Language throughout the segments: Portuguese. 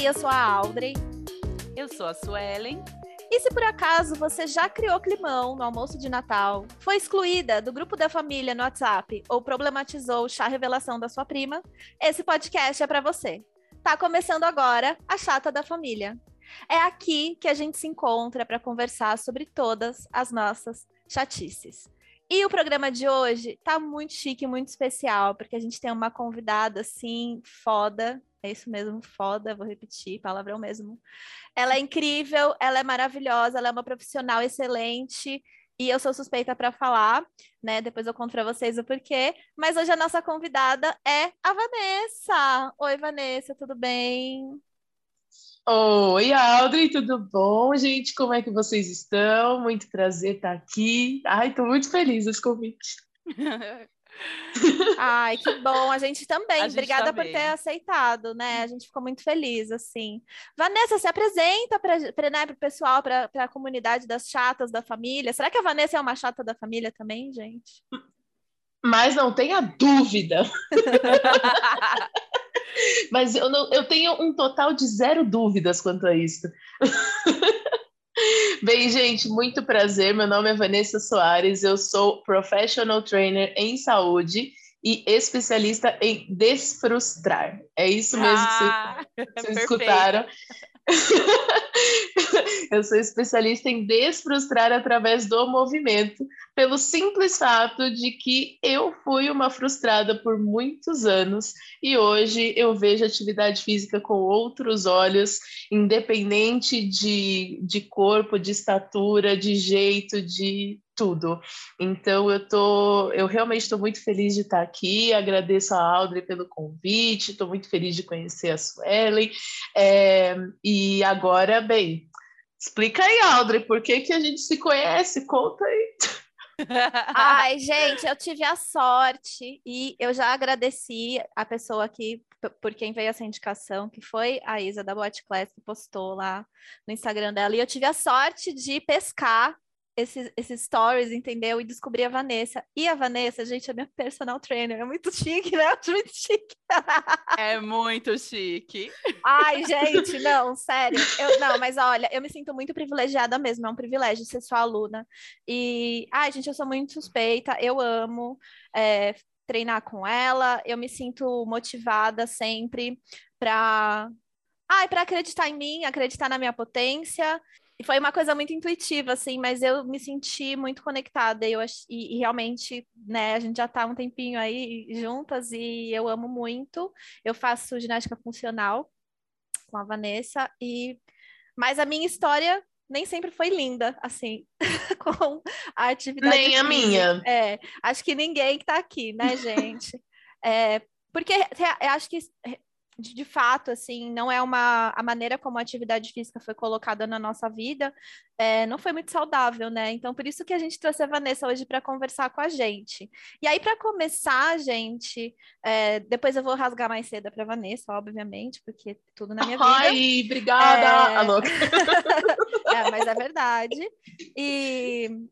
Oi, eu sou a Audrey. Eu sou a Suelen. E se por acaso você já criou climão no almoço de Natal, foi excluída do grupo da família no WhatsApp ou problematizou o chá revelação da sua prima, esse podcast é para você. Tá começando agora a Chata da Família. É aqui que a gente se encontra para conversar sobre todas as nossas chatices. E o programa de hoje tá muito chique, muito especial, porque a gente tem uma convidada assim, foda. É isso mesmo, foda, vou repetir, palavrão mesmo. Ela é incrível, ela é maravilhosa, ela é uma profissional excelente. E eu sou suspeita para falar, né? Depois eu conto para vocês o porquê. Mas hoje a nossa convidada é a Vanessa. Oi, Vanessa, tudo bem? Oi, Audrey, tudo bom, gente? Como é que vocês estão? Muito prazer estar aqui. Ai, estou muito feliz esse convite. Ai, que bom. A gente também. A gente Obrigada por ter aceitado, né? A gente ficou muito feliz, assim. Vanessa, se apresenta para né, o pessoal, para a comunidade das chatas da família. Será que a Vanessa é uma chata da família também, gente? Mas não tenha dúvida. Mas eu, não, eu tenho um total de zero dúvidas quanto a isso. Bem, gente, muito prazer. Meu nome é Vanessa Soares, eu sou professional trainer em saúde e especialista em desfrustrar. É isso mesmo ah, que vocês, vocês escutaram. eu sou especialista em desfrustrar através do movimento, pelo simples fato de que eu fui uma frustrada por muitos anos e hoje eu vejo atividade física com outros olhos, independente de, de corpo, de estatura, de jeito, de tudo. Então eu tô, eu realmente estou muito feliz de estar aqui. Agradeço a Audrey pelo convite. Estou muito feliz de conhecer a Suelen. É, e agora, bem, explica aí, Audrey, por que que a gente se conhece? Conta aí. Ai, gente, eu tive a sorte e eu já agradeci a pessoa aqui por quem veio essa indicação, que foi a Isa da Boate Class, que postou lá no Instagram dela. E eu tive a sorte de pescar esses, esses stories, entendeu? E descobri a Vanessa. E a Vanessa, gente, é minha personal trainer. É muito chique, né? É muito chique. É muito chique. Ai, gente, não, sério. Eu, não, mas olha, eu me sinto muito privilegiada mesmo. É um privilégio ser sua aluna. E, ai, gente, eu sou muito suspeita. Eu amo é, treinar com ela. Eu me sinto motivada sempre para Ai, para acreditar em mim, acreditar na minha potência e foi uma coisa muito intuitiva, assim, mas eu me senti muito conectada. Eu, e, e realmente, né, a gente já está um tempinho aí juntas e eu amo muito. Eu faço ginástica funcional com a Vanessa, e mas a minha história nem sempre foi linda, assim, com a atividade. Nem a minha. É, acho que ninguém que está aqui, né, gente? É, porque acho que de, de, fato, assim, não é uma a maneira como a atividade física foi colocada na nossa vida, é, não foi muito saudável, né? Então, por isso que a gente trouxe a Vanessa hoje para conversar com a gente. E aí, para começar, gente, é, depois eu vou rasgar mais cedo para Vanessa, obviamente, porque tudo na minha vida. Ai, obrigada! É... Alô. é, mas é verdade. E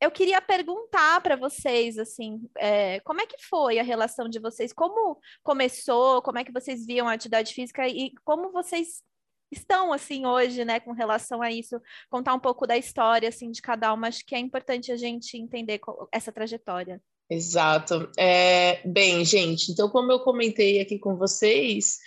eu queria perguntar para vocês, assim, é, como é que foi a relação de vocês? Como começou? Como é que vocês viam a atividade física e como vocês estão, assim, hoje, né, com relação a isso? Contar um pouco da história, assim, de cada uma. Acho que é importante a gente entender essa trajetória. Exato. É, bem, gente, então, como eu comentei aqui com vocês,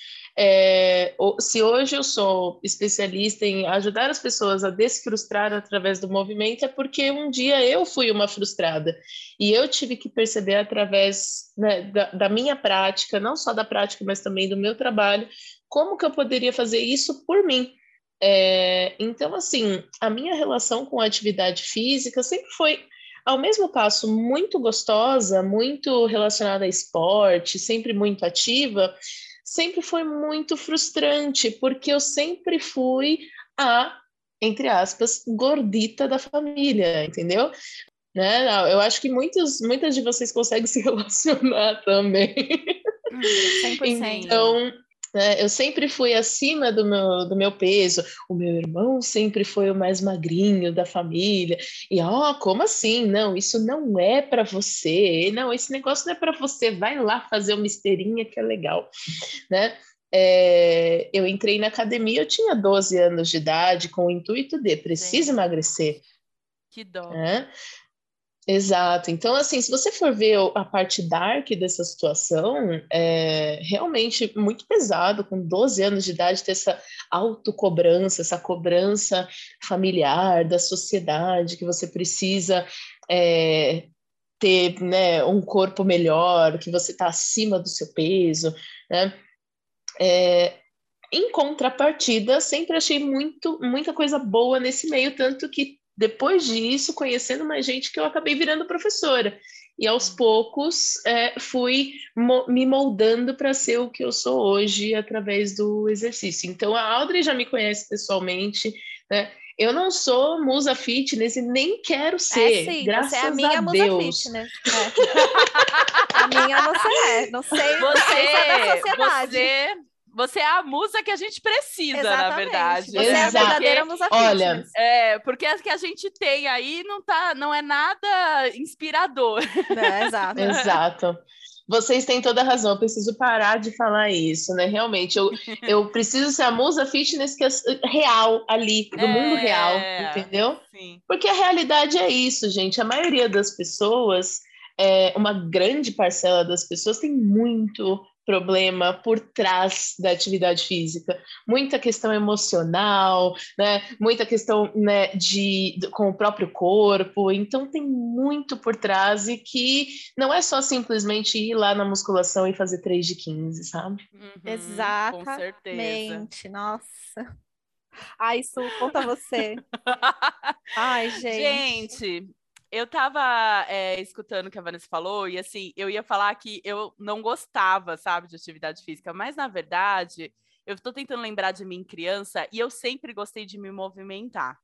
é, se hoje eu sou especialista em ajudar as pessoas a desfrustrar através do movimento, é porque um dia eu fui uma frustrada e eu tive que perceber através né, da, da minha prática, não só da prática, mas também do meu trabalho, como que eu poderia fazer isso por mim. É, então, assim, a minha relação com a atividade física sempre foi ao mesmo passo muito gostosa, muito relacionada a esporte, sempre muito ativa, sempre foi muito frustrante, porque eu sempre fui a, entre aspas, gordita da família, entendeu? Né? Eu acho que muitos, muitas de vocês conseguem se relacionar também. 100%. Então, né? Eu sempre fui acima do meu, do meu peso. O meu irmão sempre foi o mais magrinho da família. E, ó, oh, como assim? Não, isso não é para você. Não, esse negócio não é para você. Vai lá fazer uma esteirinha que é legal, né? é, eu entrei na academia, eu tinha 12 anos de idade, com o intuito de preciso Sim. emagrecer. Que dó. É? Exato. Então, assim, se você for ver a parte dark dessa situação, é realmente muito pesado, com 12 anos de idade, ter essa autocobrança, essa cobrança familiar, da sociedade, que você precisa é, ter né, um corpo melhor, que você está acima do seu peso, né? É, em contrapartida, sempre achei muito, muita coisa boa nesse meio, tanto que depois disso, conhecendo mais gente, que eu acabei virando professora. E aos poucos é, fui mo me moldando para ser o que eu sou hoje através do exercício. Então a Audrey já me conhece pessoalmente, né? Eu não sou musa fitness e nem quero é, ser. É, sim, graças você é a minha a musa Deus. fitness. É. a minha você é. Não sei, você, você é da sociedade. Você é a musa que a gente precisa, Exatamente. na verdade. Você né? é a verdadeira musa Olha, é, porque as que a gente tem aí não tá, não é nada inspirador. É, exato. exato. Vocês têm toda a razão, eu preciso parar de falar isso, né? Realmente, eu, eu preciso ser a musa fitness que é real ali, do é, mundo real, entendeu? Sim. Porque a realidade é isso, gente. A maioria das pessoas, é, uma grande parcela das pessoas tem muito problema por trás da atividade física, muita questão emocional, né? Muita questão né, de, de, com o próprio corpo. Então tem muito por trás e que não é só simplesmente ir lá na musculação e fazer 3 de 15, sabe? Uhum, Exatamente. Com certeza. Nossa. Ai, Su, conta você. Ai, gente. Gente, eu tava é, escutando o que a Vanessa falou, e assim, eu ia falar que eu não gostava, sabe, de atividade física, mas na verdade, eu tô tentando lembrar de mim criança e eu sempre gostei de me movimentar.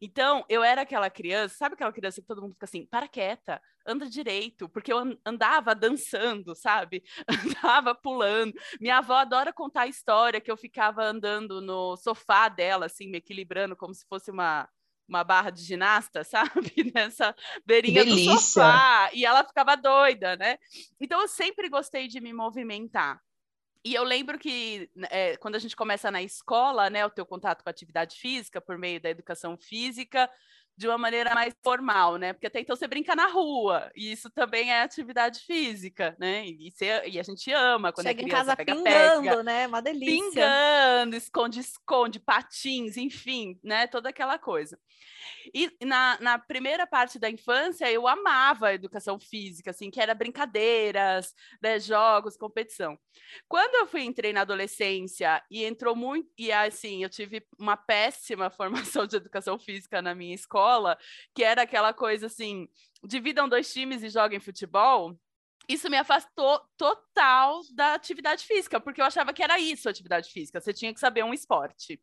Então, eu era aquela criança, sabe aquela criança que todo mundo fica assim, para quieta, anda direito, porque eu andava dançando, sabe? Andava pulando. Minha avó adora contar a história que eu ficava andando no sofá dela, assim, me equilibrando como se fosse uma uma barra de ginasta, sabe? Nessa beirinha do sofá. E ela ficava doida, né? Então eu sempre gostei de me movimentar. E eu lembro que é, quando a gente começa na escola, né, o teu contato com a atividade física por meio da educação física, de uma maneira mais formal, né? Porque até então você brinca na rua, e isso também é atividade física, né? E, você, e a gente ama quando Chega é criança, em casa pega, pingando, pega, né? Uma delícia. Pingando, esconde, esconde, patins, enfim, né? Toda aquela coisa. E na, na primeira parte da infância, eu amava a educação física, assim, que era brincadeiras, né, jogos, competição. Quando eu fui entrei na adolescência e entrou muito, e assim, eu tive uma péssima formação de educação física na minha escola, que era aquela coisa assim, dividam dois times e joguem futebol isso me afastou total da atividade física, porque eu achava que era isso atividade física. Você tinha que saber um esporte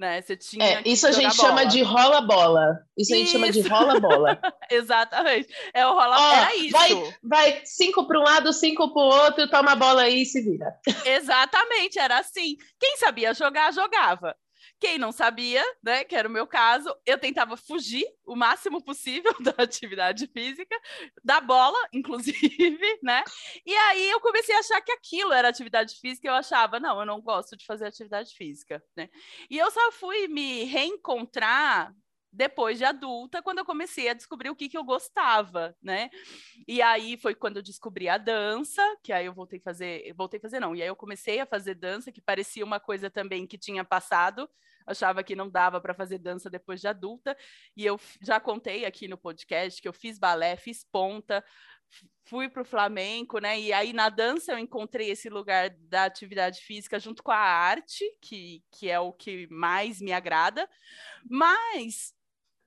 né? Você tinha é, isso a gente bola. chama de rola-bola. Isso, isso, a gente chama de rola-bola. Exatamente. É o rola-bola. Era isso. Vai, vai cinco para um lado, cinco para o outro, toma a bola aí e se vira. Exatamente, era assim. Quem sabia jogar, jogava. Quem não sabia, né, que era o meu caso, eu tentava fugir o máximo possível da atividade física, da bola, inclusive, né? E aí eu comecei a achar que aquilo era atividade física, eu achava, não, eu não gosto de fazer atividade física, né? E eu só fui me reencontrar depois de adulta, quando eu comecei a descobrir o que, que eu gostava, né? E aí foi quando eu descobri a dança, que aí eu voltei a fazer, voltei a fazer não, e aí eu comecei a fazer dança, que parecia uma coisa também que tinha passado, achava que não dava para fazer dança depois de adulta, e eu já contei aqui no podcast que eu fiz balé, fiz ponta, fui para o flamenco, né? E aí na dança eu encontrei esse lugar da atividade física junto com a arte, que, que é o que mais me agrada. Mas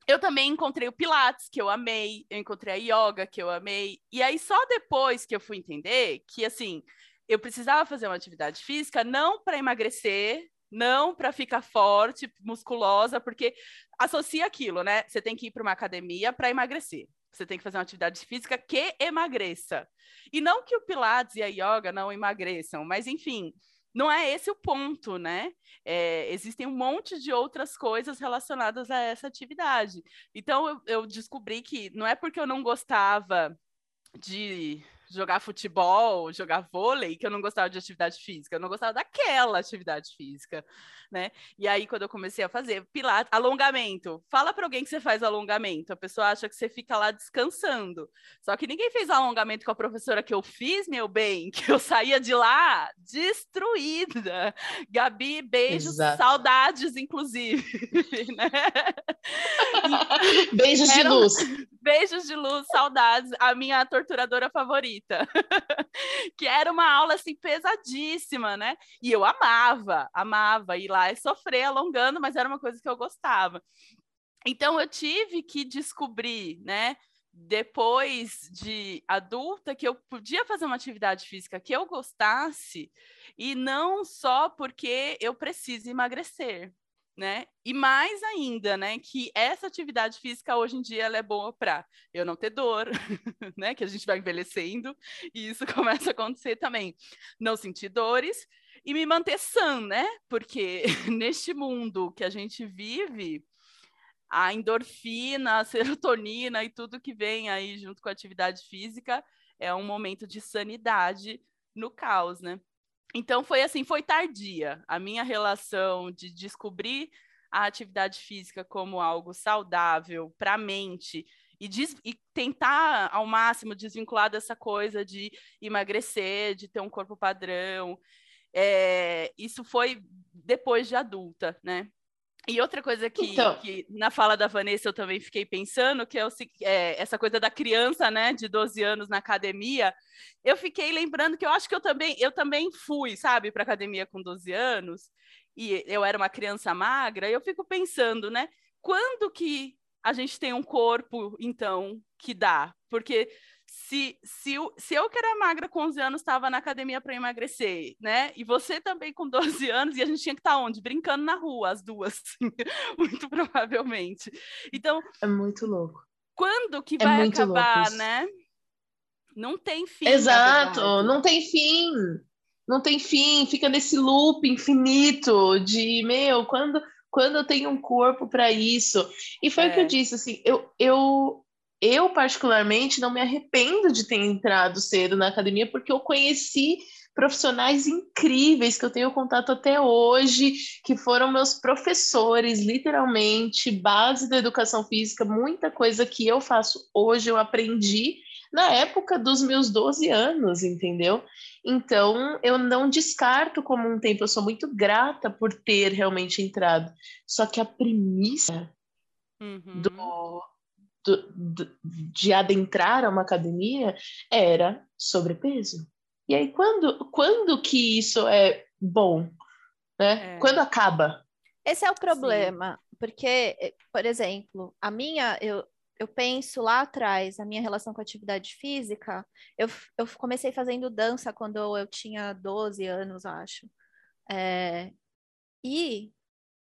eu também encontrei o Pilates, que eu amei, eu encontrei a yoga, que eu amei. E aí só depois que eu fui entender que assim, eu precisava fazer uma atividade física não para emagrecer, não para ficar forte, musculosa, porque associa aquilo, né? Você tem que ir para uma academia para emagrecer. Você tem que fazer uma atividade física que emagreça. E não que o Pilates e a yoga não emagreçam, mas enfim, não é esse o ponto, né? É, existem um monte de outras coisas relacionadas a essa atividade. Então, eu, eu descobri que não é porque eu não gostava de jogar futebol, jogar vôlei, que eu não gostava de atividade física, eu não gostava daquela atividade física, né? E aí, quando eu comecei a fazer pilates, alongamento, fala para alguém que você faz alongamento, a pessoa acha que você fica lá descansando. Só que ninguém fez alongamento com a professora que eu fiz, meu bem, que eu saía de lá destruída. Gabi, beijos, Exato. saudades, inclusive. né? beijos de luz. Beijos de luz, saudades. A minha torturadora favorita. que era uma aula assim pesadíssima, né? E eu amava, amava ir lá e sofrer alongando, mas era uma coisa que eu gostava. Então eu tive que descobrir, né? depois de adulta que eu podia fazer uma atividade física que eu gostasse e não só porque eu preciso emagrecer, né? E mais ainda, né, que essa atividade física hoje em dia ela é boa para eu não ter dor, né, que a gente vai envelhecendo e isso começa a acontecer também, não sentir dores e me manter sã, né? Porque neste mundo que a gente vive, a endorfina, a serotonina e tudo que vem aí junto com a atividade física é um momento de sanidade no caos, né? Então foi assim, foi tardia a minha relação de descobrir a atividade física como algo saudável para a mente e, e, tentar ao máximo desvincular dessa coisa de emagrecer, de ter um corpo padrão. É, isso foi depois de adulta, né? E outra coisa que, então... que, na fala da Vanessa eu também fiquei pensando, que é, o, é, essa coisa da criança, né, de 12 anos na academia, eu fiquei lembrando que eu acho que eu também, eu também fui, sabe, para academia com 12 anos, e eu era uma criança magra, e eu fico pensando, né, quando que a gente tem um corpo, então, que dá? Porque se, se, se eu que era magra com 11 anos estava na academia para emagrecer, né? E você também com 12 anos, e a gente tinha que estar tá onde? Brincando na rua, as duas, muito provavelmente. Então. É muito louco. Quando que é vai acabar, né? Não tem fim. Exato, não tem fim. Não tem fim, fica nesse loop infinito de, meu, quando, quando eu tenho um corpo para isso. E foi é. o que eu é. disse, assim, eu, eu eu, particularmente, não me arrependo de ter entrado cedo na academia, porque eu conheci profissionais incríveis que eu tenho contato até hoje, que foram meus professores, literalmente, base da educação física, muita coisa que eu faço hoje eu aprendi na época dos meus 12 anos, entendeu? Então, eu não descarto como um tempo, eu sou muito grata por ter realmente entrado. Só que a premissa uhum. do, de adentrar a uma academia era sobrepeso. E aí, quando, quando que isso é bom? Né? É. Quando acaba? Esse é o problema, Sim. porque, eh, por exemplo, a minha, eu, eu penso lá atrás, a minha relação com a atividade física, eu, eu comecei fazendo dança quando eu tinha 12 anos, acho. É, e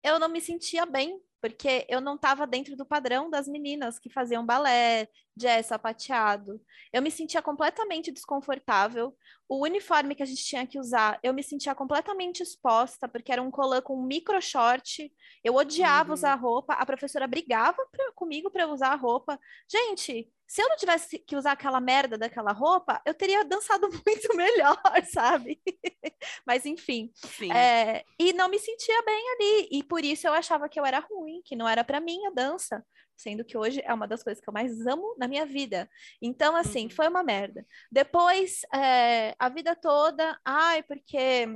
eu não me sentia bem porque eu não estava dentro do padrão das meninas que faziam balé, jazz, sapateado. Eu me sentia completamente desconfortável. O uniforme que a gente tinha que usar, eu me sentia completamente exposta, porque era um colã com um micro short. Eu odiava uhum. usar roupa. A professora brigava pra, comigo para usar a roupa. Gente, se eu não tivesse que usar aquela merda daquela roupa, eu teria dançado muito melhor, sabe? Mas enfim. É, e não me sentia bem ali. E por isso eu achava que eu era ruim, que não era para mim a dança. Sendo que hoje é uma das coisas que eu mais amo na minha vida. Então, assim, uhum. foi uma merda. Depois, é, a vida toda, ai, porque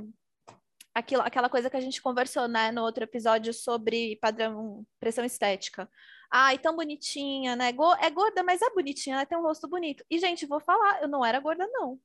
aquilo, aquela coisa que a gente conversou, né, no outro episódio sobre padrão, pressão estética. Ai, tão bonitinha, né? É gorda, mas é bonitinha, ela tem um rosto bonito. E, gente, vou falar, eu não era gorda, não.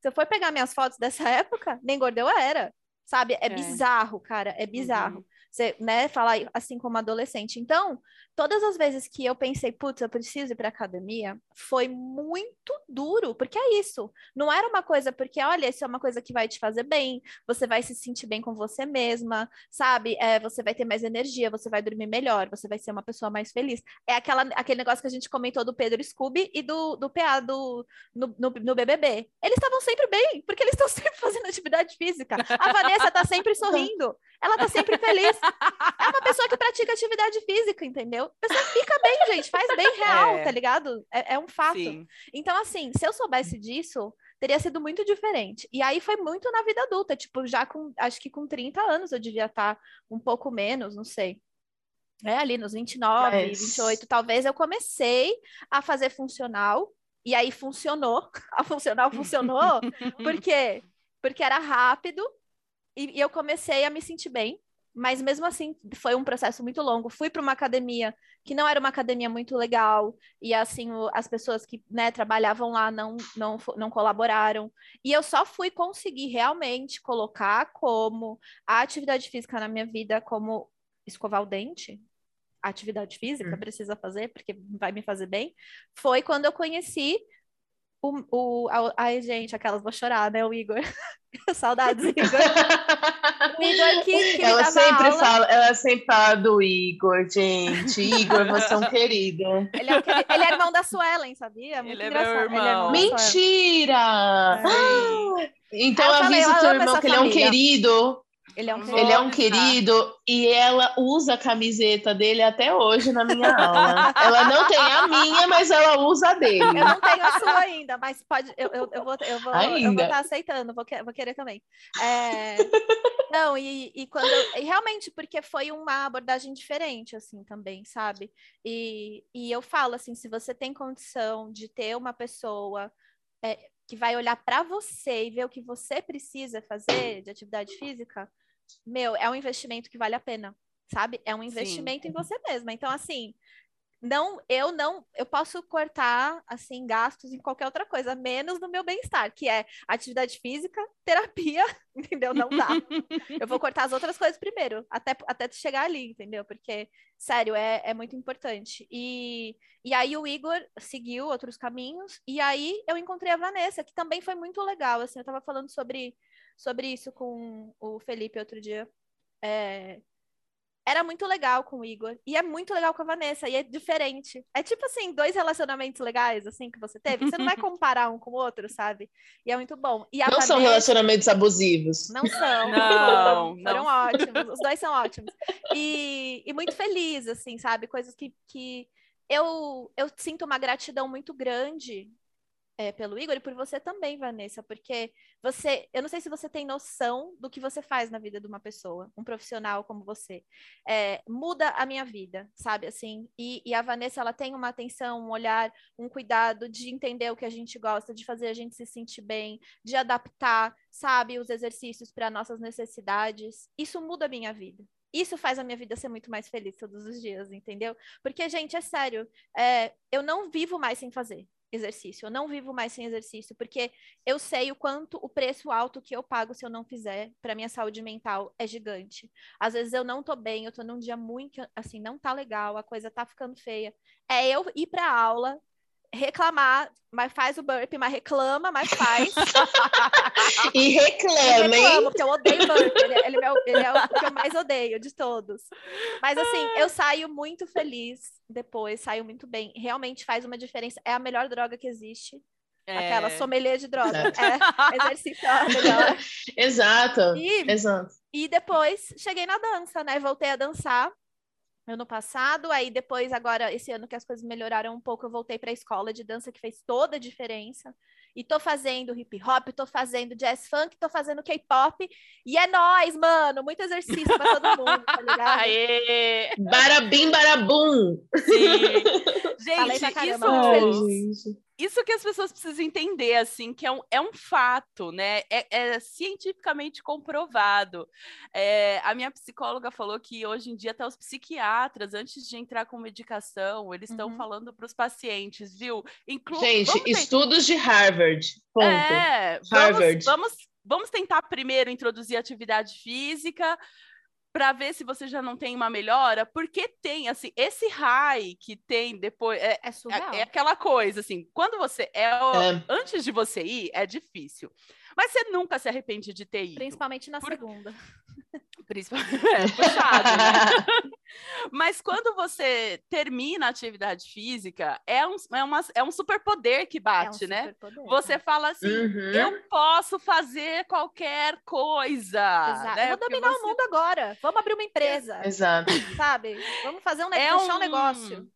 Se eu for pegar minhas fotos dessa época, nem gorda eu era. Sabe? É, é. bizarro, cara, é bizarro. Uhum. Você, né, falar assim como adolescente. Então, todas as vezes que eu pensei, putz, eu preciso ir para academia, foi muito duro, porque é isso. Não era uma coisa porque, olha, isso é uma coisa que vai te fazer bem, você vai se sentir bem com você mesma, sabe? É, você vai ter mais energia, você vai dormir melhor, você vai ser uma pessoa mais feliz. É aquela, aquele negócio que a gente comentou do Pedro Scooby e do, do PA do, no, no, no BBB. Eles estavam sempre bem, porque eles estão sempre fazendo atividade física. A Vanessa tá sempre sorrindo, ela tá sempre feliz. É uma pessoa que pratica atividade física, entendeu? A pessoa fica bem, gente, faz bem real, É. tá ligado? É, é um fato. Sim. Então, assim, se eu soubesse disso, teria sido muito diferente. E aí foi muito na vida adulta, tipo, já com, acho que com 30 anos eu devia estar um pouco menos, não sei. É, ali nos 29, Mas- 28, talvez eu comecei a fazer funcional, e aí funcionou. A funcional funcionou, por quê? Porque era rápido, e, e eu comecei a me sentir bem. Mas mesmo assim, foi um processo muito longo. Fui para uma academia que não era uma academia muito legal, e assim, o- as pessoas que né, trabalhavam lá não, não, não colaboraram. E eu só fui conseguir realmente colocar como a atividade física na minha vida, como escovar o dente, atividade física Hum. precisa fazer, porque vai me fazer bem, foi quando eu conheci o, o a- ai, gente, aquelas vou chorar, né? O Igor. Saudades, Igor. O Igor que, que me ela dava sempre aula. fala, ela sempre fala do Igor, gente. Igor, você é um querido. Ele é, o querido- ele é irmão da Suelen, sabia? Muito Ele é meu engraçado. Ele é irmão. irmão. Mentira! Então Ah, falei, avisa eu teu irmão que ele é um família. querido. Ele é um querido. Ele é um querido e ela usa a camiseta dele até hoje na minha aula. Ela não tem a minha, mas ela usa a dele. Eu não tenho a sua ainda, mas pode. Eu, eu, eu vou eu vou eu vou Ainda. estar aceitando, vou, que- vou querer também. É, não, e, e quando eu- e realmente porque foi uma abordagem diferente, assim, também, sabe? E, e eu falo assim, se você tem condição de ter uma pessoa é, que vai olhar para você e ver o que você precisa fazer de atividade física, meu, é um investimento que vale a pena, sabe? É um investimento em você mesma. Então, assim, não, eu não, eu posso cortar assim gastos em qualquer outra coisa, menos no meu bem-estar, que é atividade física, terapia, entendeu? Não dá. Eu vou cortar as outras coisas primeiro, até, até chegar ali, entendeu? Porque, sério, é, é muito importante. E, e aí o Igor seguiu outros caminhos, e aí eu encontrei a Vanessa, que também foi muito legal, assim, eu tava falando sobre, sobre isso com o Felipe outro dia. É, era muito legal com o Igor, e é muito legal com a Vanessa, e é diferente. É tipo assim, dois relacionamentos legais, assim, que você teve, que você não vai comparar um com o outro, sabe? E é muito bom. E a Não são Vanessa- relacionamentos abusivos. não são. Não, foram não. ótimos. Os dois são ótimos. E, e muito feliz, assim, sabe? Coisas que, que eu, eu sinto uma gratidão muito grande é, pelo Igor e por você também, Vanessa, porque você, eu não sei se você tem noção do que você faz na vida de uma pessoa, um profissional como você. É, muda a minha vida, sabe? Assim, e, e a Vanessa, ela tem uma atenção, um olhar, um cuidado de entender o que a gente gosta, de fazer a gente se sentir bem, de adaptar, sabe, os exercícios para nossas necessidades. Isso muda a minha vida. Isso faz a minha vida ser muito mais feliz todos os dias, entendeu? Porque, gente, é sério, é, eu não vivo mais sem fazer exercício, eu não vivo mais sem exercício, porque eu sei o quanto o preço alto que eu pago se eu não fizer para minha saúde mental é gigante. Às vezes eu não tô bem, eu tô num dia muito, assim, não tá legal, a coisa tá ficando feia. É eu ir pra aula, reclamar, mas faz o burp, mas reclama, mas faz. E reclama, reclamo, hein? porque eu odeio burp. Ele, ele é o- ele é o que eu mais odeio de todos. Mas assim, eu saio muito feliz depois, saio muito bem. Realmente faz uma diferença. É a melhor droga que existe. Aquela É. sommelier de droga. É, exercício é a melhor. Exato. E, Exato. e depois cheguei na dança, né? Voltei a dançar ano passado, aí depois, agora, esse ano que as coisas melhoraram um pouco, eu voltei para a escola de dança, que fez toda a diferença. E tô fazendo hip hop, tô fazendo jazz funk, tô fazendo K-pop. E é nóis, mano! Muito exercício para todo mundo, tá ligado? Aê! Barabim, barabum. Sim. Falei Gente, pra caramba, isso, muito feliz. Isso que as pessoas precisam entender, assim, que é um, é um fato, né? É, é cientificamente comprovado. É, a minha psicóloga falou que hoje em dia até os psiquiatras, antes de entrar com medicação, eles estão Uhum. falando para os pacientes, viu? Inclu Gente, estudos de Harvard. Ponto. É, Harvard. Vamos, vamos, vamos tentar primeiro introduzir atividade física para ver se você já não tem uma melhora, porque tem assim esse high que tem depois é, É surreal. é, é aquela coisa assim, quando você é, É. antes de você ir é difícil, mas você nunca se arrepende de ter ido. Principalmente na Por- segunda. Principalmente, é puxado, né? Mas quando você termina a atividade física, é um, é uma, é um superpoder que bate, é um né? Você fala assim: uhum. eu posso fazer qualquer coisa. Exato. Né? Vou dominar você... o mundo agora. Vamos abrir uma empresa. Exato. Sabe? Vamos fazer um, é um... um negócio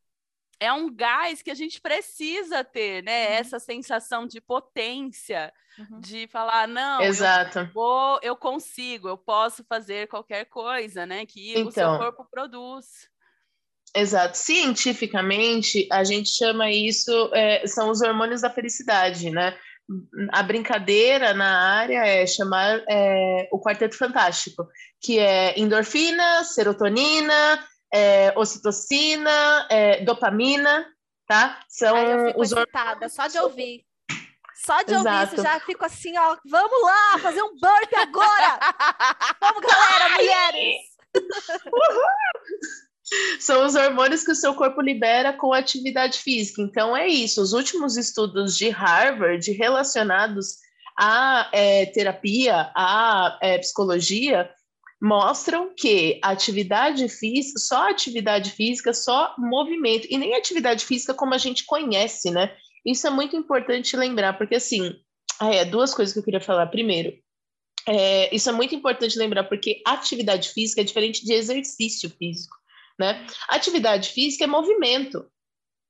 é um gás que a gente precisa ter, né? Uhum. Essa sensação de potência, uhum. de falar, não, Exato. Eu, vou, eu consigo, eu posso fazer qualquer coisa, né? Que então, o seu então. corpo produz. Exato. Cientificamente, a gente chama isso, é, são os hormônios da felicidade, né? A brincadeira na área é chamar é, o quarteto fantástico, que é endorfina, serotonina, é, ocitocina, é, dopamina, tá? São os hormônios. Só de ouvir. Só de Exato. ouvir isso já fico assim, ó, vamos lá, fazer um burp agora! vamos, galera, mulheres! São os hormônios que o seu corpo libera com atividade física. Então, é isso. Os últimos estudos de Harvard relacionados à é, terapia, à é, psicologia, mostram que a atividade física, só atividade física, só movimento, e nem atividade física como a gente conhece, né? Isso é muito importante lembrar, porque assim, é, duas coisas que eu queria falar. Primeiro, é, isso é muito importante lembrar, porque atividade física é diferente de exercício físico, né? Atividade física é movimento,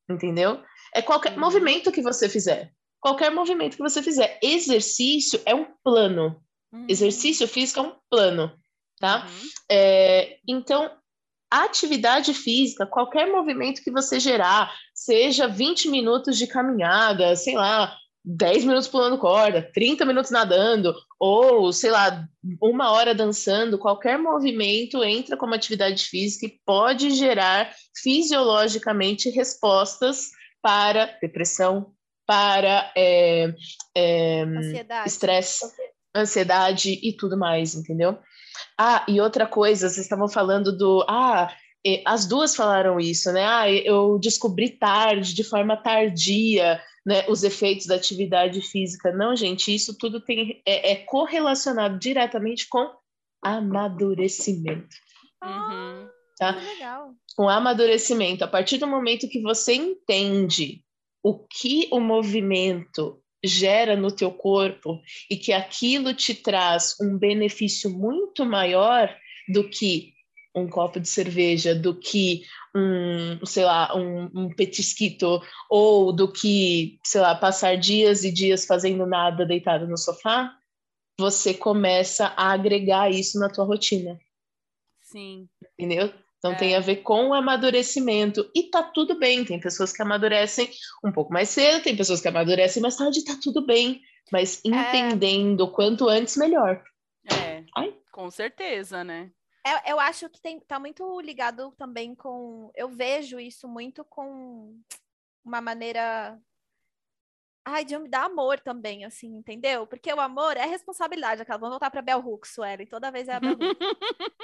entendeu? É qualquer uhum. movimento que você fizer. Qualquer movimento que você fizer. Exercício é um plano. Uhum. Exercício físico é um plano tá? Uhum. É, então, atividade física, qualquer movimento que você gerar, seja 20 minutos de caminhada, sei lá, 10 minutos pulando corda, 30 minutos nadando, ou, sei lá, uma hora dançando, qualquer movimento entra como atividade física e pode gerar fisiologicamente respostas para depressão, para é, é, estresse, ansiedade e tudo mais, entendeu? Ah, e outra coisa, vocês estavam falando do. Ah, as duas falaram isso, né? Ah, eu descobri tarde, de forma tardia, né, os efeitos da atividade física. Não, gente, isso tudo tem, é, é correlacionado diretamente com amadurecimento. Uhum. Tá? legal. Com amadurecimento. A partir do momento que você entende o que o movimento gera no teu corpo e que aquilo te traz um benefício muito maior do que um copo de cerveja, do que um, sei lá, um, um petisquito, ou do que, sei lá, passar dias e dias fazendo nada deitado no sofá, você começa a agregar isso na tua rotina. Sim. Entendeu? Então é. tem a ver com o amadurecimento. E tá tudo bem. Tem pessoas que amadurecem um pouco mais cedo, tem pessoas que amadurecem mais tarde, tá tudo bem. Mas é. entendendo é. quanto antes, melhor. É, Ai. com certeza, né? É, eu acho que tem, tá muito ligado também com. Eu vejo isso muito com uma maneira Ai, de me dar amor também, assim, entendeu? Porque o amor é responsabilidade. Aquela, vamos voltar para Bell Hooks, Suelen. Toda vez é a Hooks.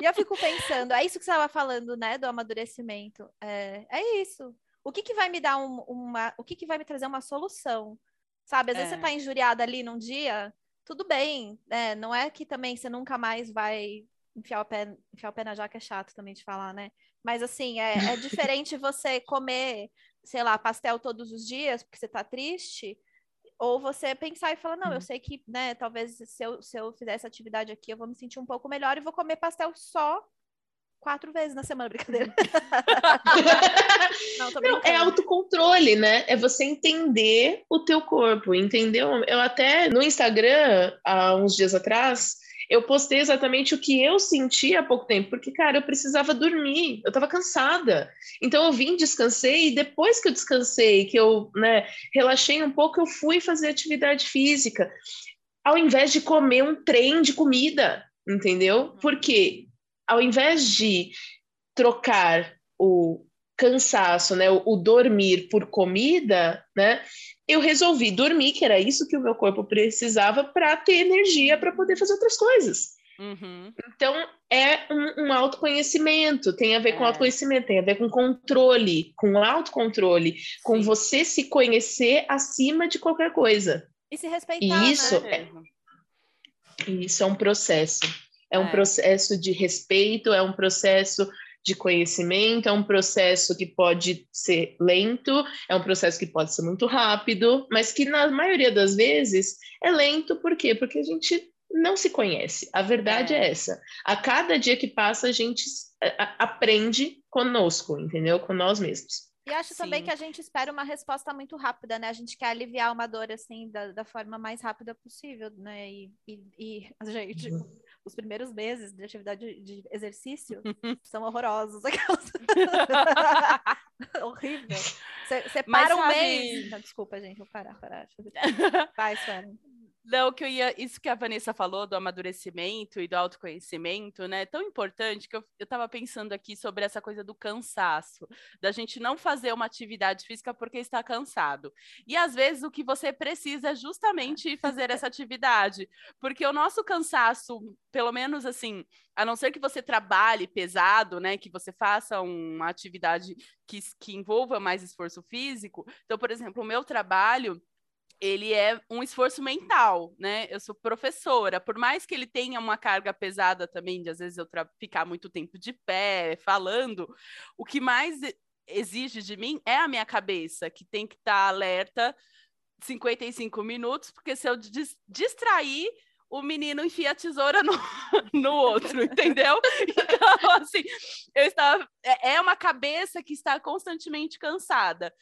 e eu fico pensando, é isso que você estava falando, né? Do amadurecimento. É, é isso. O que, que vai me dar um, uma. O que, que vai me trazer uma solução? Sabe? Às é. vezes você tá injuriada ali num dia, tudo bem. né? não é que também você nunca mais vai enfiar o pé, enfiar o pé na jaca é chato também de falar, né? Mas assim, é, é diferente você comer, sei lá, pastel todos os dias porque você tá triste ou você pensar e falar, não, eu uhum. sei que, né, talvez se eu, se eu fizer essa atividade aqui, eu vou me sentir um pouco melhor e vou comer pastel só quatro vezes na semana, brincadeira. não, não, é autocontrole, né? É você entender o teu corpo, entendeu? Eu até no Instagram, há uns dias atrás, eu postei exatamente o que eu senti há pouco tempo, porque, cara, eu precisava dormir, eu estava cansada. Então eu vim, descansei, e depois que eu descansei, que eu né, relaxei um pouco, eu fui fazer atividade física, ao invés de comer um trem de comida, entendeu? Porque ao invés de trocar o cansaço, né, o, o dormir por comida, né, eu resolvi dormir, que era isso que o meu corpo precisava para ter energia para poder fazer outras coisas. Uhum. Então, é um, um, autoconhecimento, tem a ver com é. autoconhecimento, tem a ver com controle, com autocontrole, Sim. com você se conhecer acima de qualquer coisa. E se respeitar. E né? isso, né? é, isso é um processo. É um é. processo de respeito, é um processo de conhecimento, é um processo que pode ser lento, é um processo que pode ser muito rápido, mas que na maioria das vezes é lento, por quê? Porque a gente não se conhece. A verdade é, é essa. A cada dia que passa, a gente aprende conosco, entendeu? Com nós mesmos. E acho Sim. também que a gente espera uma resposta muito rápida, né? A gente quer aliviar uma dor, assim, da, da forma mais rápida possível, né? E, e, e gente, uhum. Os primeiros meses de atividade de exercício são horrorosos. Aquelas... Horrível. Você para um mês... Não, desculpa, gente, vou parar, parar. Vai, Suelen. Não, que eu ia, isso que a Vanessa falou do amadurecimento e do autoconhecimento, né? É tão importante que eu, eu tava pensando aqui sobre essa coisa do cansaço, da gente não fazer uma atividade física porque está cansado. E às vezes o que você precisa é justamente fazer essa atividade, porque o nosso cansaço, pelo menos assim, a não ser que você trabalhe pesado, né? Que você faça uma atividade que, que envolva mais esforço físico. Então, por exemplo, o meu trabalho ele é um esforço mental, né? Eu sou professora, por mais que ele tenha uma carga pesada também, de às vezes eu ficar muito tempo de pé, falando, o que mais exige de mim é a minha cabeça, que tem que estar tá alerta 55 minutos, porque se eu dis distrair, o menino enfia a tesoura no, no outro, entendeu? Então, assim, eu estava. É, é uma cabeça que está constantemente cansada.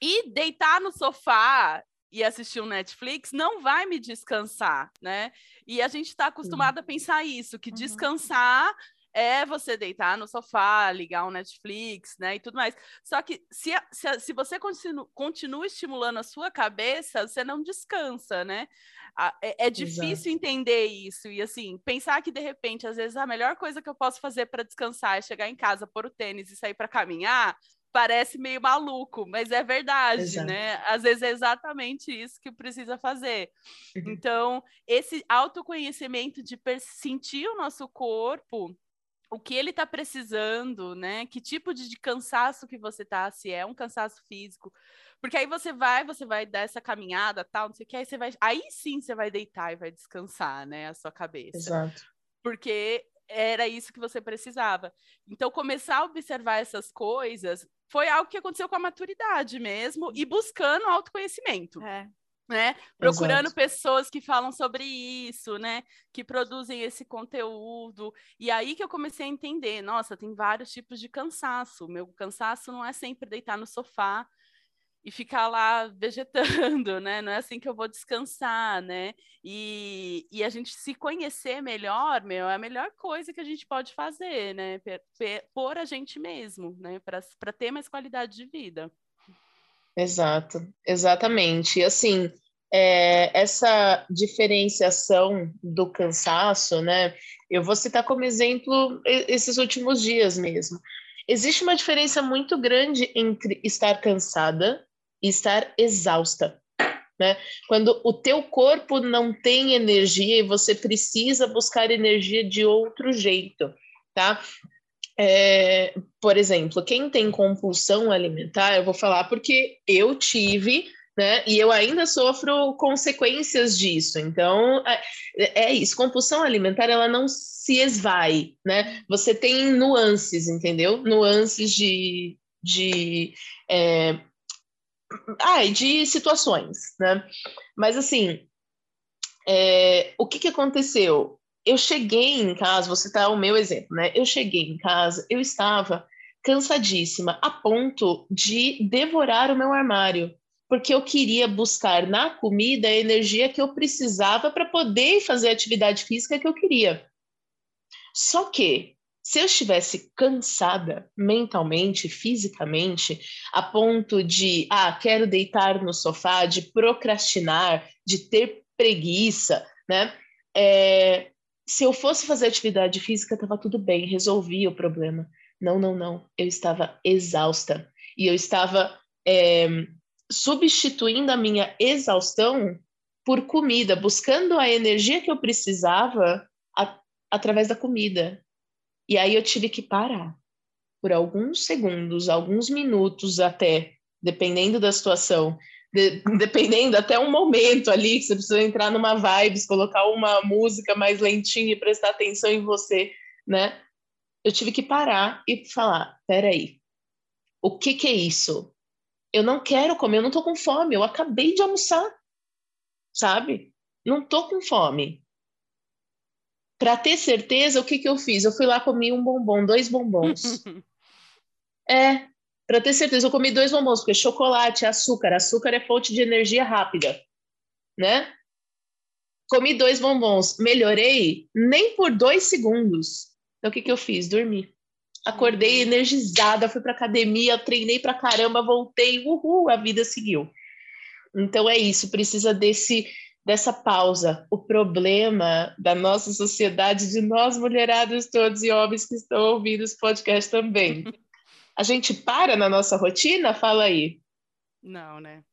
E deitar no sofá e assistir um Netflix não vai me descansar, né? E a gente está acostumado a pensar isso, que uhum. descansar é você deitar no sofá, ligar um Netflix, né, e tudo mais. Só que se, se, se você continu, continua estimulando a sua cabeça, você não descansa, né? É, é difícil Exato. entender isso e assim pensar que de repente às vezes a melhor coisa que eu posso fazer para descansar é chegar em casa, pôr o tênis e sair para caminhar parece meio maluco, mas é verdade, Exato. né? Às vezes é exatamente isso que precisa fazer. Uhum. Então, esse autoconhecimento de sentir o nosso corpo, o que ele está precisando, né? Que tipo de, de cansaço que você tá, se é um cansaço físico. Porque aí você vai, você vai dar essa caminhada, tal, não sei o que, aí você vai, aí sim você vai deitar e vai descansar, né, a sua cabeça. Exato. Porque era isso que você precisava. Então, começar a observar essas coisas foi algo que aconteceu com a maturidade mesmo e buscando autoconhecimento. É. Né? Procurando Exato. pessoas que falam sobre isso, né? Que produzem esse conteúdo. E aí que eu comecei a entender, nossa, tem vários tipos de cansaço. Meu cansaço não é sempre deitar no sofá e ficar lá vegetando, né? Não é assim que eu vou descansar, né? E, e a gente se conhecer melhor, meu, é a melhor coisa que a gente pode fazer, né? Por a gente mesmo, né? Para ter mais qualidade de vida. Exato, exatamente. E assim, é, essa diferenciação do cansaço, né? Eu vou citar como exemplo esses últimos dias mesmo. Existe uma diferença muito grande entre estar cansada e estar exausta. Né? Quando o teu corpo não tem energia e você precisa buscar energia de outro jeito, tá? É, por exemplo, quem tem compulsão alimentar, eu vou falar porque eu tive, né? E eu ainda sofro consequências disso. Então, é, é isso. Compulsão alimentar, ela não se esvai, né? Você tem nuances, entendeu? Nuances de, de é, ah, de situações, né? Mas assim, é, o que, que aconteceu? Eu cheguei em casa, você tá o meu exemplo, né? Eu cheguei em casa, eu estava cansadíssima, a ponto de devorar o meu armário, porque eu queria buscar na comida a energia que eu precisava para poder fazer a atividade física que eu queria. Só que se eu estivesse cansada mentalmente, fisicamente, a ponto de, ah, quero deitar no sofá, de procrastinar, de ter preguiça, né? É, se eu fosse fazer atividade física, estava tudo bem, resolvia o problema. Não, não, não. Eu estava exausta. E eu estava é, substituindo a minha exaustão por comida, buscando a energia que eu precisava através da comida. E aí eu tive que parar por alguns segundos, alguns minutos até, dependendo da situação, de, dependendo até um momento ali que você precisa entrar numa vibes, colocar uma música mais lentinha e prestar atenção em você, né? eu tive que parar e falar: peraí, o que, que é isso? Eu não quero comer, eu não tô com fome, eu acabei de almoçar, sabe? Não tô com fome. Para ter certeza, o que, que eu fiz? Eu fui lá, comi um bombom, dois bombons. é, para ter certeza, eu comi dois bombons, porque chocolate, açúcar, açúcar é fonte de energia rápida, né? Comi dois bombons, melhorei nem por dois segundos. Então, o que, que eu fiz? Dormi. Acordei uhum. energizada, fui para academia, treinei para caramba, voltei, uhul, a vida seguiu. Então é isso, precisa desse dessa pausa. O problema da nossa sociedade, de nós mulheradas todos e homens que estão ouvindo esse podcast também. A gente para na nossa rotina? Fala aí. Não, né?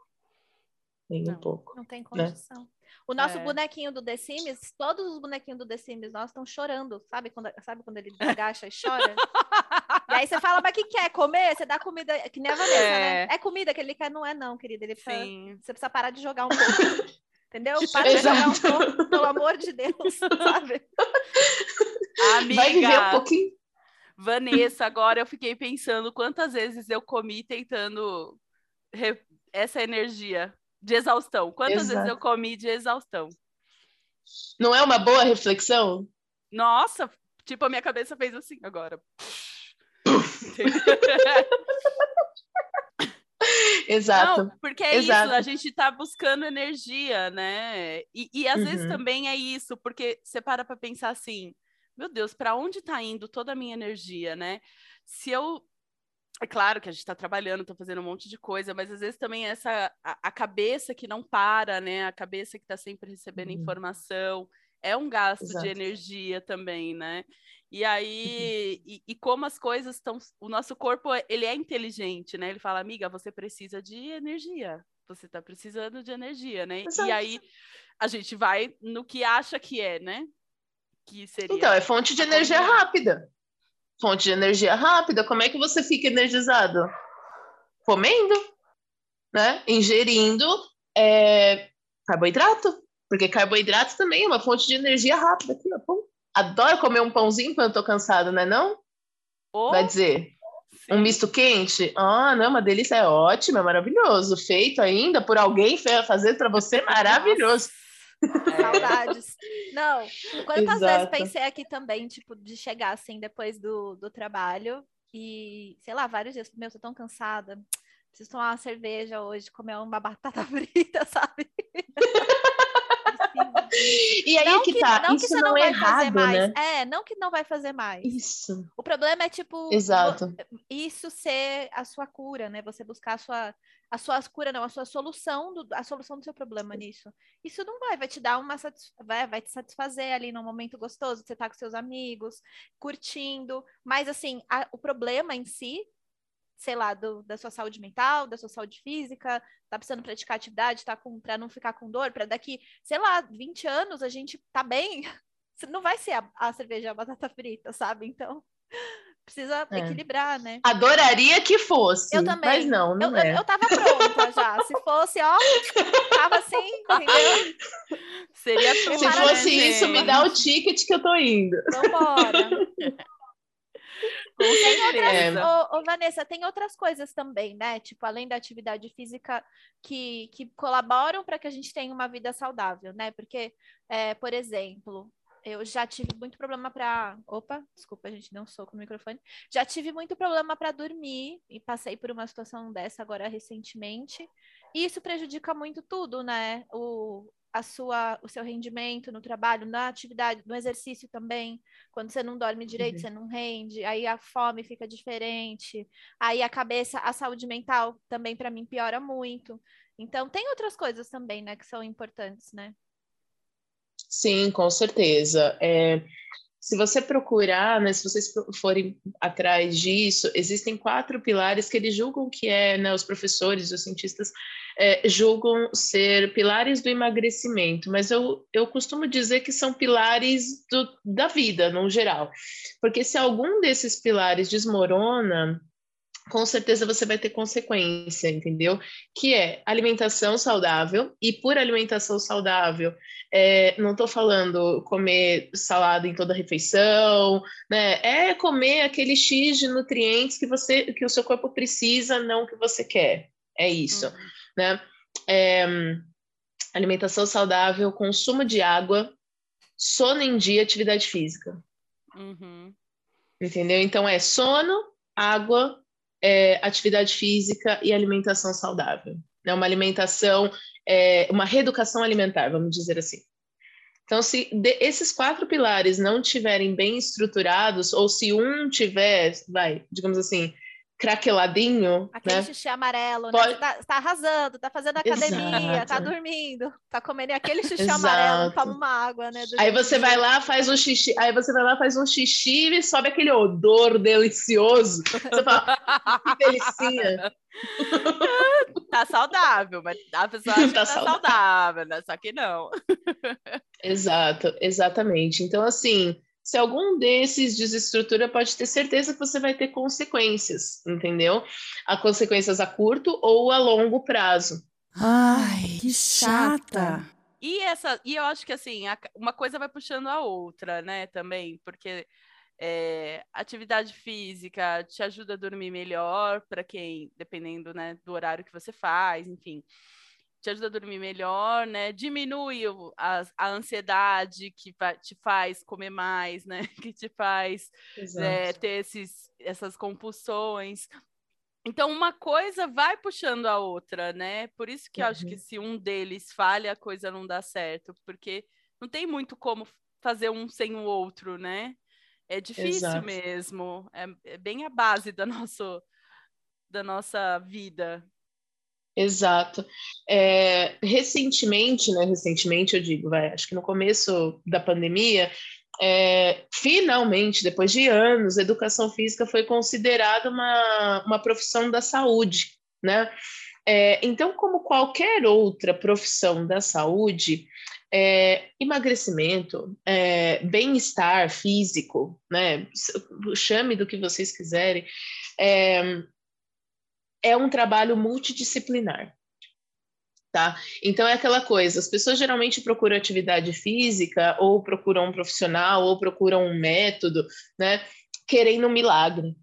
Nem um pouco. Não tem né? condição. Né? O nosso é. bonequinho do The Sims, todos os bonequinhos do The Sims nós estão chorando, sabe quando, sabe quando ele agacha e chora? e aí você fala, mas o que quer? Comer? Você dá comida, que nem a Vanessa, né? é. né? É comida que ele quer? Não é não, querida. Ele precisa, você precisa parar de jogar um pouco. Entendeu? Para de jogar um pelo amor de Deus, sabe? Amiga, Vai viver um pouquinho. Vanessa, agora eu fiquei pensando quantas vezes eu comi tentando essa energia de exaustão. Quantas Exato. vezes eu comi de exaustão? Não é uma boa reflexão? Nossa, tipo, a minha cabeça fez assim agora. Exato. Não, porque é Exato. isso, a gente está buscando energia, né? E, e às uhum. vezes também é isso, porque você para para pensar assim, meu Deus, para onde está indo toda a minha energia, né? Se eu é claro que a gente está trabalhando, está fazendo um monte de coisa, mas às vezes também essa a, a cabeça que não para, né? A cabeça que está sempre recebendo uhum. informação é um gasto Exato. de energia também, né? E aí, e, e, como as coisas estão, o nosso corpo ele é inteligente, né? Ele fala, amiga, você precisa de energia, você está precisando de energia, né? Exato. E aí a gente vai no que acha que é, né? Que seria. Então é fonte de energia rápida fonte de energia rápida, como é que você fica energizado? Comendo, né? Ingerindo é, carboidrato, porque carboidrato também é uma fonte de energia rápida. Aqui, ó, Adoro comer um pãozinho quando eu tô cansado, não é não? Oh, Vai dizer, sim. um misto quente? Ah, não, uma delícia, é ótimo, é maravilhoso. Feito ainda por alguém fazer para você, maravilhoso. Saudades. Não, quantas Exato. vezes pensei aqui também, tipo, de chegar assim depois do, do trabalho e, sei lá, vários dias, meu, tô tão cansada, preciso tomar uma cerveja hoje, comer uma batata frita, sabe? E aí não que, que tá, não isso que você não, não é errado, né? É, não que não vai fazer mais. Isso. O problema é, tipo, Exato. isso ser a sua cura, né? Você buscar a sua, a sua cura, não, a sua solução, do, a solução do seu problema nisso. Isso não vai, vai te dar uma vai, vai te satisfazer ali num momento gostoso, você tá com seus amigos, curtindo, mas assim, a, o problema em si sei lá, do, da sua saúde mental, da sua saúde física, tá precisando praticar atividade, tá com para não ficar com dor, para daqui, sei lá, 20 anos a gente tá bem, não vai ser a, a cerveja a batata frita, sabe? Então, precisa é. equilibrar, né? Adoraria que fosse. Eu também. Mas não, não eu, é. Eu, eu tava pronta já. Se fosse, ó, tava assim, entendeu? Seria tudo. Se fosse né, isso, me dá o ticket que eu tô indo. Vambora. tem outras, ô, ô, Vanessa, tem outras coisas também, né? Tipo, além da atividade física que, que colaboram para que a gente tenha uma vida saudável, né? Porque, é, por exemplo, eu já tive muito problema para. Opa, desculpa, a gente deu um soco no microfone. Já tive muito problema para dormir e passei por uma situação dessa agora recentemente. E isso prejudica muito tudo, né? O, a sua, o seu rendimento no trabalho, na atividade, no exercício também. Quando você não dorme direito, uhum. você não rende, aí a fome fica diferente, aí a cabeça, a saúde mental também para mim piora muito. Então tem outras coisas também, né, que são importantes, né? Sim, com certeza. É, se você procurar, né, se vocês forem atrás disso, existem quatro pilares que eles julgam que é, né, os professores, os cientistas é, julgam ser pilares do emagrecimento, mas eu, eu costumo dizer que são pilares do, da vida, no geral. Porque se algum desses pilares desmorona, com certeza você vai ter consequência, entendeu? Que é alimentação saudável, e por alimentação saudável, é, não estou falando comer salada em toda refeição, né? É comer aquele X de nutrientes que você que o seu corpo precisa, não que você quer. É isso, uhum. né? É, alimentação saudável, consumo de água, sono em dia, atividade física. Uhum. Entendeu? Então é sono, água, é, atividade física e alimentação saudável. Né? Uma alimentação, é, uma reeducação alimentar, vamos dizer assim. Então, se esses quatro pilares não tiverem bem estruturados, ou se um tiver, vai, digamos assim, craqueladinho. Aquele né? xixi amarelo, né? Você tá, tá, arrasando, tá fazendo academia, Exato. tá dormindo, tá comendo aquele xixi amarelo, toma uma água, né? Aí você vai lá, faz um xixi, aí você vai lá, faz um xixi e sobe aquele odor delicioso. Você fala, que delicinha. tá saudável, mas a pessoa acha tá, tá saudável. saudável, né? Só que não. Exato, exatamente. Então, assim, se algum desses desestrutura, pode ter certeza que você vai ter consequências, entendeu? Há consequências a curto ou a longo prazo. Ai, que chata. E essa, e eu acho que assim, uma coisa vai puxando a outra, né, também, porque é, atividade física te ajuda a dormir melhor para quem, dependendo, né, do horário que você faz, enfim te ajuda a dormir melhor, né? Diminui a, a ansiedade que te faz comer mais, né? Que te faz né, ter esses, essas compulsões. Então, uma coisa vai puxando a outra, né? Por isso que uhum. eu acho que uhum. se um deles falha, a coisa não dá certo, porque não tem muito como fazer um sem o outro, né? É difícil Exato. mesmo. É, é bem a base da, nosso, da nossa vida. Exato. É, recentemente, né? Recentemente, eu digo, vai, acho que no começo da pandemia, é, finalmente, depois de anos, educação física foi considerada uma, uma profissão da saúde, né? É, então, como qualquer outra profissão da saúde, é, emagrecimento, é, bem-estar físico, né? Chame do que vocês quiserem. É, um trabalho multidisciplinar. Tá? Então é aquela coisa, as pessoas geralmente procuram atividade física, ou procuram um profissional, ou procuram um método, né? Querendo um milagre.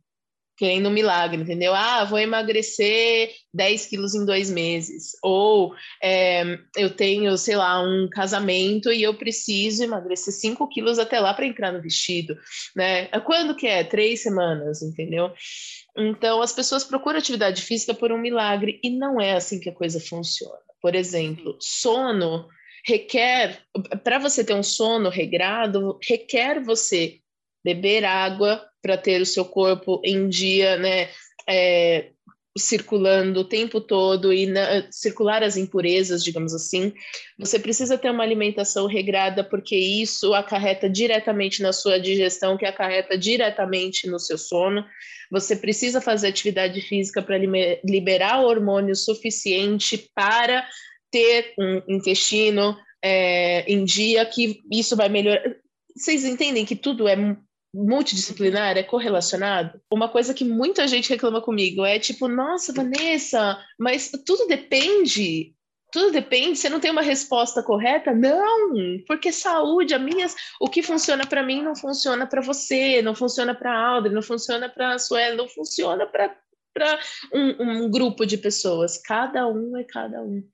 Querendo um milagre, entendeu? Ah, vou emagrecer 10 quilos em dois meses. Ou é, eu tenho, sei lá, um casamento e eu preciso emagrecer 5 quilos até lá para entrar no vestido, né? Quando que é? Três semanas, entendeu? Então, as pessoas procuram atividade física por um milagre e não é assim que a coisa funciona. Por exemplo, sono requer, para você ter um sono regrado, requer você beber água para ter o seu corpo em dia, né? É, circulando o tempo todo e na, circular as impurezas, digamos assim. Você precisa ter uma alimentação regrada, porque isso acarreta diretamente na sua digestão, que acarreta diretamente no seu sono. Você precisa fazer atividade física para liberar hormônio suficiente para ter um intestino é, em dia, que isso vai melhorar. Vocês entendem que tudo é multidisciplinar, é correlacionado. Uma coisa que muita gente reclama comigo é tipo, nossa, Vanessa, mas tudo depende. Tudo depende, você não tem uma resposta correta? Não, porque saúde, a minha, o que funciona para mim não funciona para você, não funciona para Audrey, não funciona para a Sueli, não funciona para um, um grupo de pessoas. Cada um é cada um.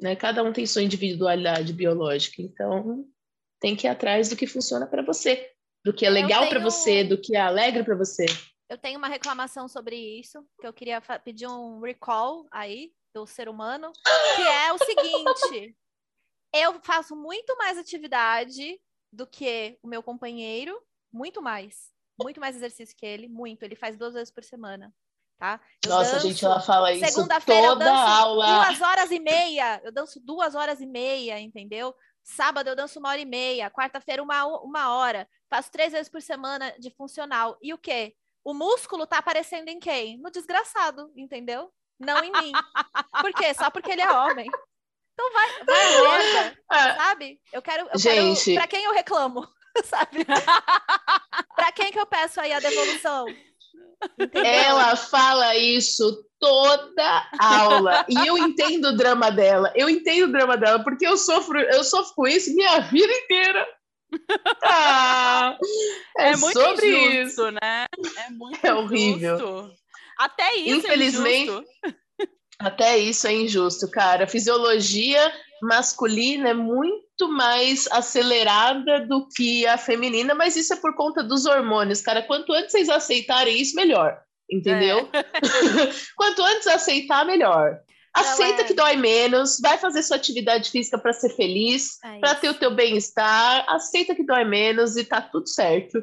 Né? Cada um tem sua individualidade biológica, então tem que ir atrás do que funciona para você do que é legal tenho... para você, do que é alegre para você. Eu tenho uma reclamação sobre isso, que eu queria pedir um recall aí do ser humano, que é o seguinte: eu faço muito mais atividade do que o meu companheiro, muito mais, muito mais exercício que ele, muito. Ele faz duas vezes por semana. Tá? Eu Nossa, danço, gente, ela fala isso segunda-feira toda eu danço aula. Duas horas e meia, eu danço duas horas e meia, entendeu? Sábado eu danço uma hora e meia, quarta-feira uma, uma hora. Faço três vezes por semana de funcional. E o quê? O músculo tá aparecendo em quem? No desgraçado, entendeu? Não em mim. Por quê? Só porque ele é homem. Então vai, vai merda, é. sabe? Eu quero, eu Gente. quero. Pra quem eu reclamo, sabe? pra quem que eu peço aí a devolução? Entendeu? Ela fala isso toda aula. E eu entendo o drama dela. Eu entendo o drama dela, porque eu sofro, eu sofro com isso minha vida inteira. Ah, é, É, muito sobre injusto, isso. né? É muito É horrível. injusto. Até isso Infelizmente, é injusto. Até isso é injusto, cara. A fisiologia masculina é muito mais acelerada do que a feminina, mas isso é por conta dos hormônios, cara. Quanto antes vocês aceitarem isso, melhor. Entendeu? Quanto antes aceitar, melhor. Aceita é. que dói menos, vai fazer sua atividade física para ser feliz, É para ter o teu bem-estar, aceita que dói menos e tá tudo certo.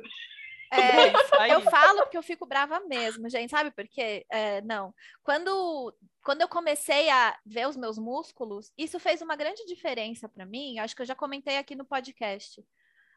É, É. Eu falo porque eu fico brava mesmo, gente, sabe por quê? É, não. Quando, quando eu comecei a ver os meus músculos, isso fez uma grande diferença para mim. Acho que eu já comentei aqui no podcast.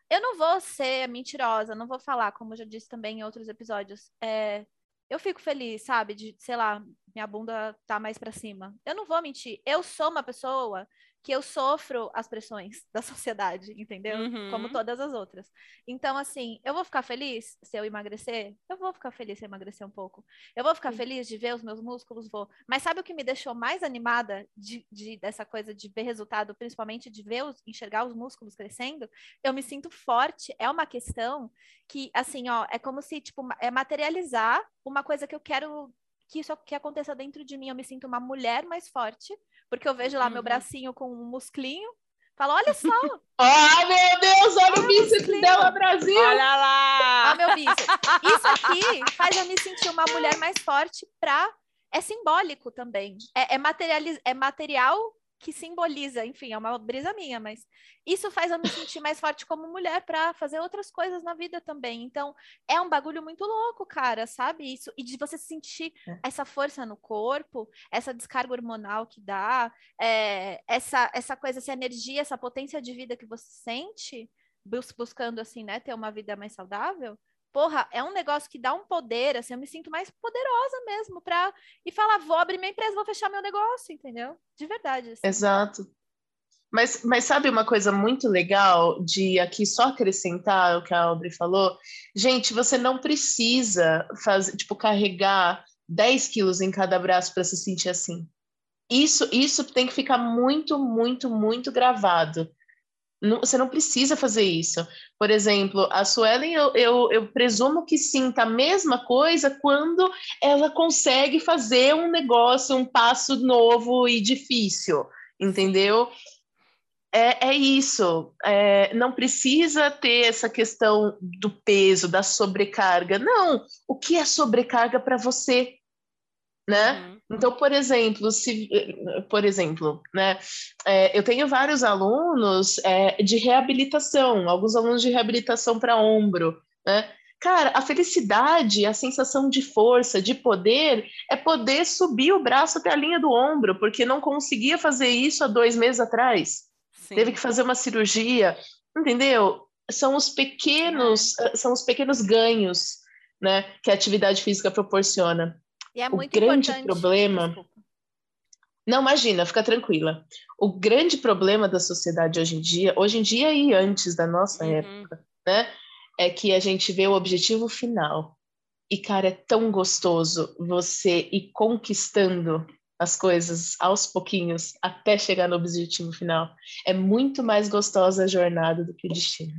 Eu não vou ser mentirosa, não vou falar, como eu já disse também em outros episódios. É, eu fico feliz, sabe, de, sei lá, minha bunda tá mais para cima. Eu não vou mentir. Eu sou uma pessoa que eu sofro as pressões da sociedade, entendeu? Como Uhum. todas as outras. Então, assim, eu vou ficar feliz se eu emagrecer? Eu vou ficar feliz se eu emagrecer um pouco. Eu vou ficar Sim. feliz de ver os meus músculos? Vou. Mas sabe o que me deixou mais animada de, de- dessa coisa de ver resultado, principalmente de ver, os, enxergar os músculos crescendo? Eu me sinto forte. É uma questão que, assim, ó, é como se, tipo, é materializar uma coisa que eu quero que isso que aconteça dentro de mim. Eu me sinto uma mulher mais forte, porque eu vejo lá meu Uhum. bracinho com um musclinho. Falo, olha só, Ah, meu Deus, olha o bíceps dela, Brasil! Olha lá! Ó, meu bíceps. Isso aqui faz eu me sentir uma mulher mais forte pra. É simbólico também. É, é, materializ... é material que simboliza, enfim, é uma brisa minha, mas isso faz eu me sentir mais forte como mulher pra fazer outras coisas na vida também. Então, é um bagulho muito louco, cara, sabe? Isso, e de você sentir É. essa força no corpo, essa descarga hormonal que dá, é, essa, essa coisa, essa energia, essa potência de vida que você sente, bus- buscando assim, né, ter uma vida mais saudável, porra, é um negócio que dá um poder, assim, eu me sinto mais poderosa mesmo pra e falar, vou abrir minha empresa, vou fechar meu negócio, entendeu? De verdade. assim. Exato. Mas, mas sabe uma coisa muito legal de aqui só acrescentar o que a Aubrey falou? Gente, você não precisa fazer, tipo, carregar 10 quilos em cada braço para se sentir assim. Isso, isso tem que ficar muito, muito, muito gravado. Não- você não precisa fazer isso. Por exemplo, a Suelen, eu, eu, eu presumo que sinta a mesma coisa quando ela consegue fazer um negócio, um passo novo e difícil, entendeu? É, é isso. É, não precisa ter essa questão do peso, da sobrecarga. Não. O que é sobrecarga para você? Né? Uhum. Então, por exemplo, se, por exemplo, né, é, eu tenho vários alunos é, de reabilitação, alguns alunos de reabilitação para ombro, né? Cara, a felicidade, a sensação de força, de poder, é poder subir o braço até a linha do ombro, porque não conseguia fazer isso há dois meses atrás. Sim. Teve que fazer uma cirurgia, entendeu? São os pequenos, É. são os pequenos ganhos, né, que a atividade física proporciona. E é o muito grande importante. problema- Desculpa. Não, imagina, fica tranquila. O grande problema da sociedade hoje em dia, hoje em dia e antes da nossa Uhum. época, né, é que a gente vê o objetivo final. E, cara, é tão gostoso você ir conquistando as coisas aos pouquinhos até chegar no objetivo final. É muito mais gostosa a jornada do que o destino.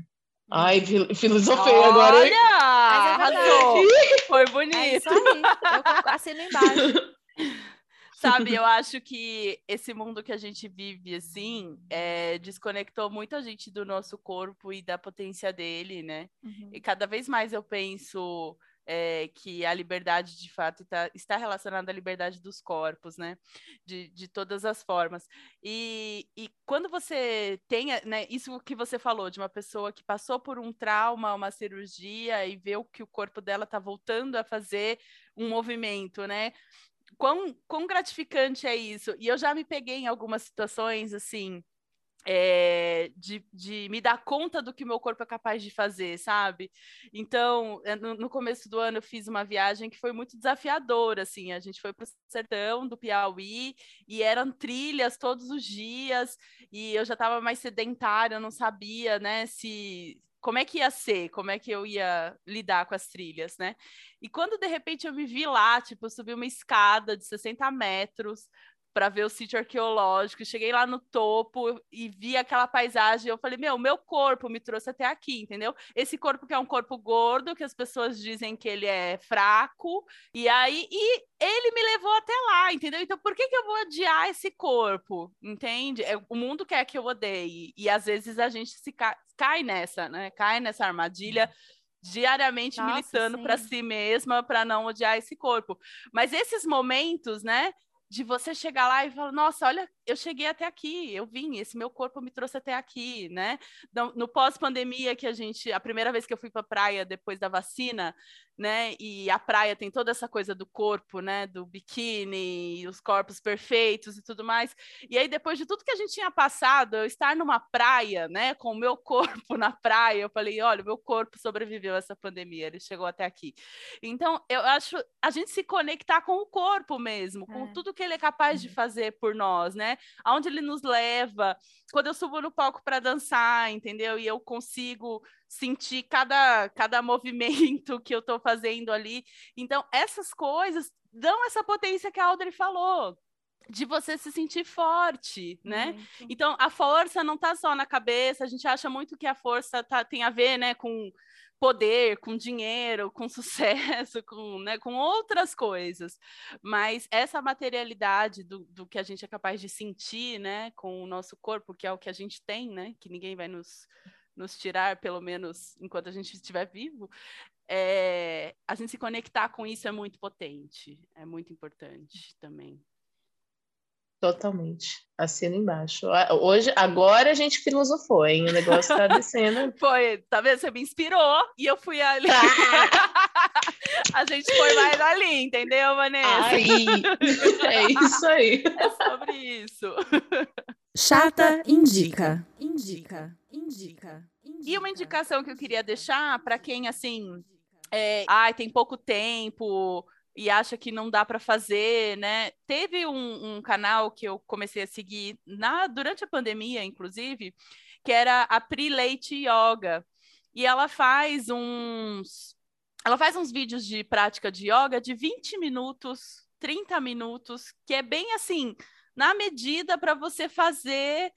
Ai, fil- filosofei agora, hein? Olha! Mas é verdade. Foi É bonito. isso aí. Eu assino embaixo. Sabe, eu acho que esse mundo que a gente vive, assim, é, desconectou muita gente do nosso corpo e da potência dele, né? Uhum. E cada vez mais eu penso é, que a liberdade, de fato, tá- está relacionada à liberdade dos corpos, né? De, de todas as formas. E, e quando você tem, né, isso que você falou, de uma pessoa que passou por um trauma, uma cirurgia, e vê o que o corpo dela está voltando a fazer um movimento, né? Quão, quão gratificante é isso? E eu já me peguei em algumas situações, assim, é, de, de me dar conta do que meu corpo é capaz de fazer, sabe? Então, eh, no, no começo do ano eu fiz uma viagem que foi muito desafiadora, assim, a gente foi para o sertão do Piauí e eram trilhas todos os dias e eu já estava mais sedentária, não sabia, né, se como é que ia ser, como é que eu ia lidar com as trilhas, né? E quando de repente eu me vi lá, tipo, eu subi uma escada de 60 metros, para ver o sítio arqueológico. Cheguei lá no topo e vi aquela paisagem. Eu falei, meu, meu corpo me trouxe até aqui, entendeu? Esse corpo que é um corpo gordo, que as pessoas dizem que ele é fraco, e aí e ele me levou até lá, entendeu? Então por que, que eu vou odiar esse corpo? Entende? É, o mundo quer que eu odeie. E às vezes a gente se cai, cai nessa, né? Cai nessa armadilha diariamente Nossa, militando para si mesma para não odiar esse corpo. Mas esses momentos, né, de você chegar lá e falar, nossa, olha, eu cheguei até aqui, eu vim, esse meu corpo me trouxe até aqui, né? No, no pós-pandemia que a gente, a primeira vez que eu fui para praia depois da vacina, né? E a praia tem toda essa coisa do corpo, né? Do biquíni, os corpos perfeitos e tudo mais. E aí, depois de tudo que a gente tinha passado, eu estar numa praia, né? Com o meu corpo na praia, eu falei: olha, o meu corpo sobreviveu a essa pandemia, ele chegou até aqui. Então, eu acho a gente se conectar com o corpo mesmo, com é. tudo que ele é capaz de uhum. fazer por nós, né? Aonde ele nos leva. Quando eu subo no palco para dançar, entendeu? E eu consigo sentir cada, cada movimento que eu estou fazendo ali. Então, essas coisas dão essa potência que a Audrey falou de você se sentir forte, né? Então, a força não está só na cabeça, a gente acha muito que a força tá, tem a ver, né, com poder, com dinheiro, com sucesso, com, né, com outras coisas. Mas essa materialidade do, do que a gente é capaz de sentir, né, com o nosso corpo, que é o que a gente tem, né, que ninguém vai nos nos tirar, pelo menos enquanto a gente estiver vivo, é, a gente se conectar com isso é muito potente, é muito importante também. Totalmente. Assina embaixo. Hoje, agora a gente filosofou, hein? O negócio tá descendo. Foi, tá vendo? Você me inspirou e eu fui ali. a gente foi mais ali, entendeu, Vanessa? Aí. É isso aí. É sobre isso. Chata indica. Indica. Indica. E uma indicação que eu queria deixar para quem, assim, é, ai, tem pouco tempo e acha que não dá para fazer, né? Teve um, um, canal que eu comecei a seguir na durante a pandemia, inclusive, que era a Pri Leite Yoga. E ela faz uns ela faz uns vídeos de prática de yoga de 20 minutos, 30 minutos, que é bem assim, na medida para você fazer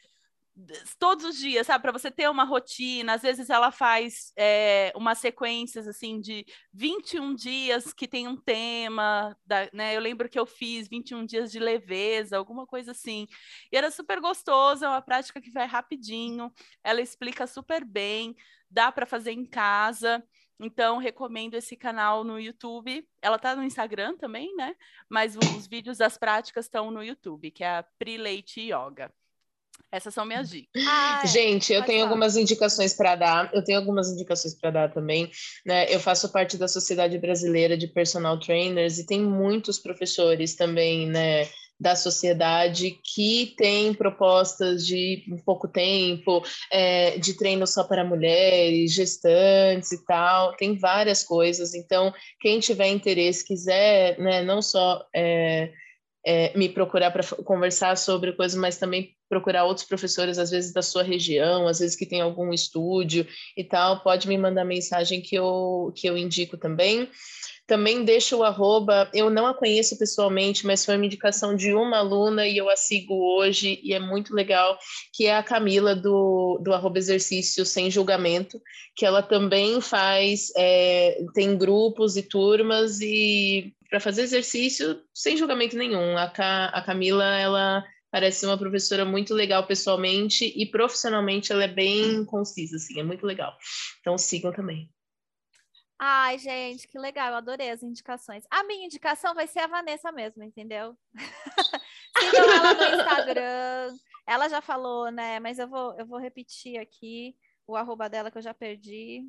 todos os dias, sabe? Para você ter uma rotina. Às vezes ela faz é, umas sequências assim de 21 dias que tem um tema, da, né? Eu lembro que eu fiz 21 dias de leveza, alguma coisa assim. E era super gostoso, é uma prática que vai rapidinho. Ela explica super bem, dá para fazer em casa. Então, recomendo esse canal no YouTube. Ela tá no Instagram também, né? Mas os vídeos das práticas estão no YouTube, que é a Prileite Yoga. Essas são minhas dicas. Ai, Gente, eu tenho falar. algumas indicações para dar. Eu tenho algumas indicações para dar também. Né? Eu faço parte da Sociedade Brasileira de Personal Trainers e tem muitos professores também, né? da sociedade que tem propostas de pouco tempo, é, de treino só para mulheres, gestantes e tal, tem várias coisas. Então, quem tiver interesse, quiser, né, não só é, é, me procurar para conversar sobre coisas, mas também procurar outros professores, às vezes da sua região, às vezes que tem algum estúdio e tal, pode me mandar mensagem que eu, que eu indico também. Também deixo o arroba, eu não a conheço pessoalmente, mas foi uma indicação de uma aluna e eu a sigo hoje e é muito legal, que é a Camila do, do arroba exercício sem julgamento, que ela também faz, é, tem grupos e turmas e para fazer exercício sem julgamento nenhum. A, Ca, a Camila, ela parece uma professora muito legal pessoalmente e profissionalmente ela é bem concisa, assim, é muito legal. Então sigam também. Ai, gente, que legal, eu adorei as indicações. A minha indicação vai ser a Vanessa mesmo, entendeu? Sigam ela no Instagram. Ela já falou, né? Mas eu vou, eu vou repetir aqui o arroba dela que eu já perdi.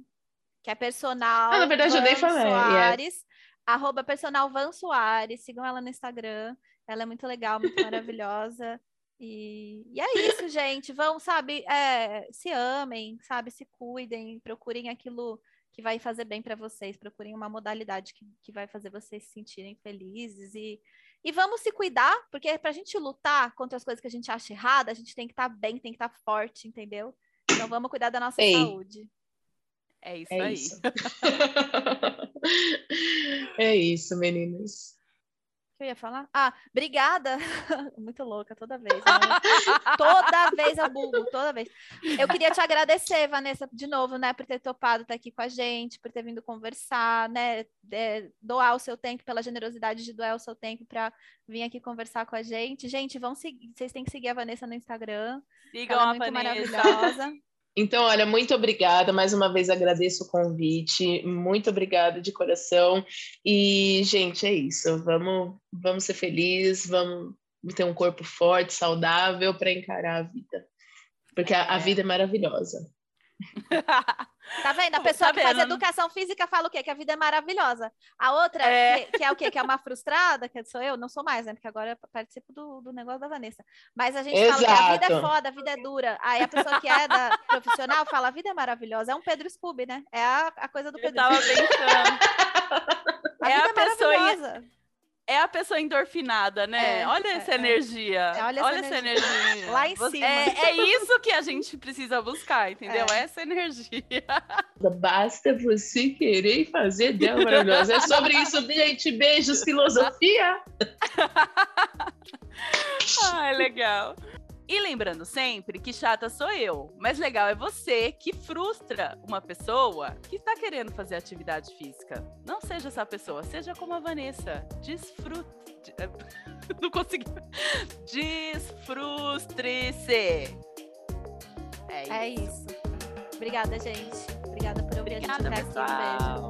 Que é personal. Ah, na verdade, eu nem falei. Soares, yeah. Arroba personal Van Soares. Sigam ela no Instagram. Ela é muito legal, muito maravilhosa. E, e, é isso, gente. Vão, sabe, é, se amem, sabe, se cuidem, procurem aquilo que vai fazer bem para vocês. Procurem uma modalidade que, que vai fazer vocês se sentirem felizes e, e vamos se cuidar, porque para a gente lutar contra as coisas que a gente acha errada, a gente tem que estar tá bem, tem que estar tá forte, entendeu? Então vamos cuidar da nossa saúde. É isso É aí. isso. é isso, meninas. O que eu ia falar? Ah, obrigada. Muito louca, toda vez. né? toda vez eu bugo, toda vez. Eu queria te agradecer, Vanessa, de novo, né, por ter topado estar aqui com a gente, por ter vindo conversar, né, é, doar o seu tempo, pela generosidade de doar o seu tempo para vir aqui conversar com a gente. Gente, vão seguir, vocês têm que seguir a Vanessa no Instagram. Sigam Ela é a muito Vanessa. maravilhosa. Então, olha, muito obrigada. Mais uma vez agradeço o convite. Muito obrigada de coração. E, gente, é isso. Vamos, vamos ser felizes, vamos ter um corpo forte, saudável para encarar a vida. Porque a, a É. vida é maravilhosa. Tá vendo? A pessoa Tá que faz educação física fala o quê? Que a vida é maravilhosa. A outra, É. Que, que é o quê? Que é uma frustrada, que sou eu, não sou mais, né? Porque agora eu participo do, do negócio da Vanessa. Mas a gente fala que a vida é Exato. foda, a vida é dura. Aí a pessoa que é da profissional fala, a vida é maravilhosa. É um Pedro Scooby, né? É a, a coisa do Eu Pedro tava Scooby. pensando. A é vida a pessoa- maravilhosa. É a pessoa endorfinada, né? É, olha é, essa é. energia. É, olha essa essa energia. energia. Lá em Você- cima. É, é isso que a gente precisa buscar, entendeu? É. Essa energia. Basta você querer e fazer dela maravilhosa. É sobre isso, gente. Beijos, filosofia. Ai, legal. E lembrando sempre que chata sou eu, mas legal é você que frustra uma pessoa que está querendo fazer atividade física. Não seja essa pessoa, seja como a Vanessa. Desfrute. Não consegui. Desfrustre-se. É isso. É isso. Obrigada, gente. Obrigada por ouvir Obrigada, a gente até aqui. Um beijo. pessoal.